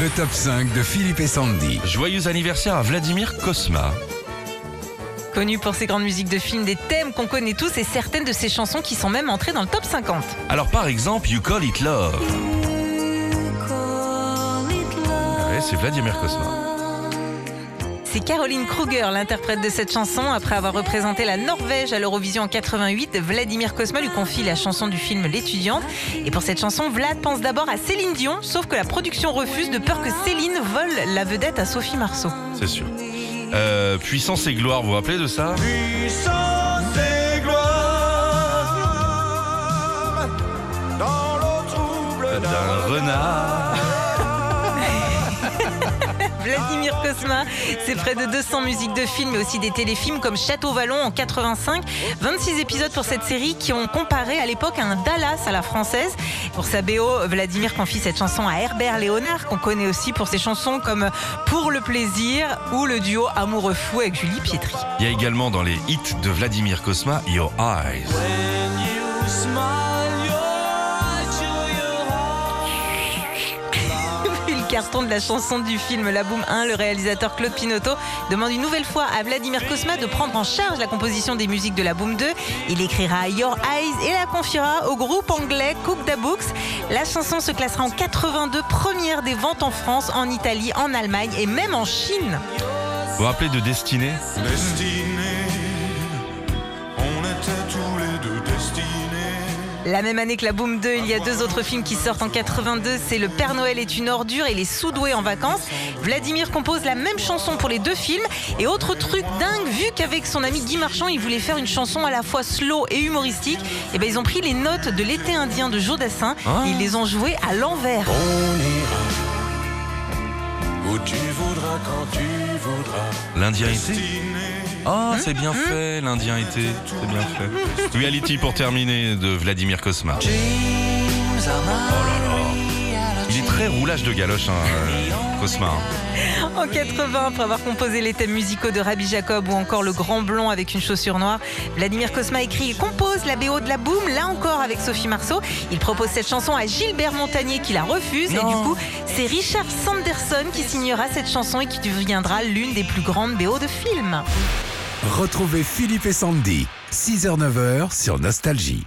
Le top 5 de Philippe et Sandy. Joyeux anniversaire à Vladimir Kosma. Connu pour ses grandes musiques de films, des thèmes qu'on connaît tous et certaines de ses chansons qui sont même entrées dans le top 50. Alors par exemple, You Call It Love. Ouais, c'est Vladimir Kosma. C'est Caroline Kruger, l'interprète de cette chanson. Après avoir représenté la Norvège à l'Eurovision en 88, Vladimir Kosma lui confie la chanson du film L'étudiante. Et pour cette chanson, Vlad pense d'abord à Céline Dion, sauf que la production refuse de peur que Céline vole la vedette à Sophie Marceau. C'est sûr. Euh, puissance et gloire, vous vous rappelez de ça? Puissance et gloire dans l'eau trouble D'un renard. Vladimir Kosma, c'est près de 200 musiques de films, mais aussi des téléfilms comme Château Vallon en 85. 26 épisodes pour cette série qui ont comparé à l'époque à un Dallas à la française. Pour sa BO, Vladimir confie cette chanson à Herbert Léonard, qu'on connaît aussi pour ses chansons comme Pour le plaisir ou le duo Amoureux fou avec Julie Pietri. Il y a également dans les hits de Vladimir Kosma Your Eyes. When you smile, carton de la chanson du film La Boom 1, le réalisateur Claude Pinotto demande une nouvelle fois à Vladimir Kosma de prendre en charge la composition des musiques de La Boom 2. Il écrira Your Eyes et la confiera au groupe anglais Cook the Books. La chanson se classera en 82 première des ventes en France, en Italie, en Allemagne et même en Chine. Vous vous rappelez de Destinée? Destinée. La même année que La Boom 2, il y a deux autres films qui sortent en 82. C'est Le Père Noël est une ordure et Les Soudoués en vacances. Vladimir compose la même chanson pour les deux films. Et autre truc dingue, vu qu'avec son ami Guy Marchand, il voulait faire une chanson à la fois slow et humoristique, et ben ils ont pris les notes de l'été indien de Joe Dassin Ah. et ils les ont jouées à l'envers. On où tu voudras quand tu voudras. L'Indien été. Ah, c'est bien fait, l'Indien été. C'est bien fait. Reality pour terminer de Vladimir Kosma. Dreams roulage de galoche, hein, euh, Cosma. hein. En 80, après avoir composé les thèmes musicaux de Rabbi Jacob ou encore Le Grand Blond avec une chaussure noire, Vladimir Kosma écrit et compose la BO de la Boom, là encore avec Sophie Marceau. Il propose cette chanson à Gilbert Montagnier qui la refuse et du coup, c'est Richard Sanderson qui signera cette chanson et qui deviendra l'une des plus grandes BO de films. Retrouvez Philippe et Sandy, 6h-9h sur Nostalgie.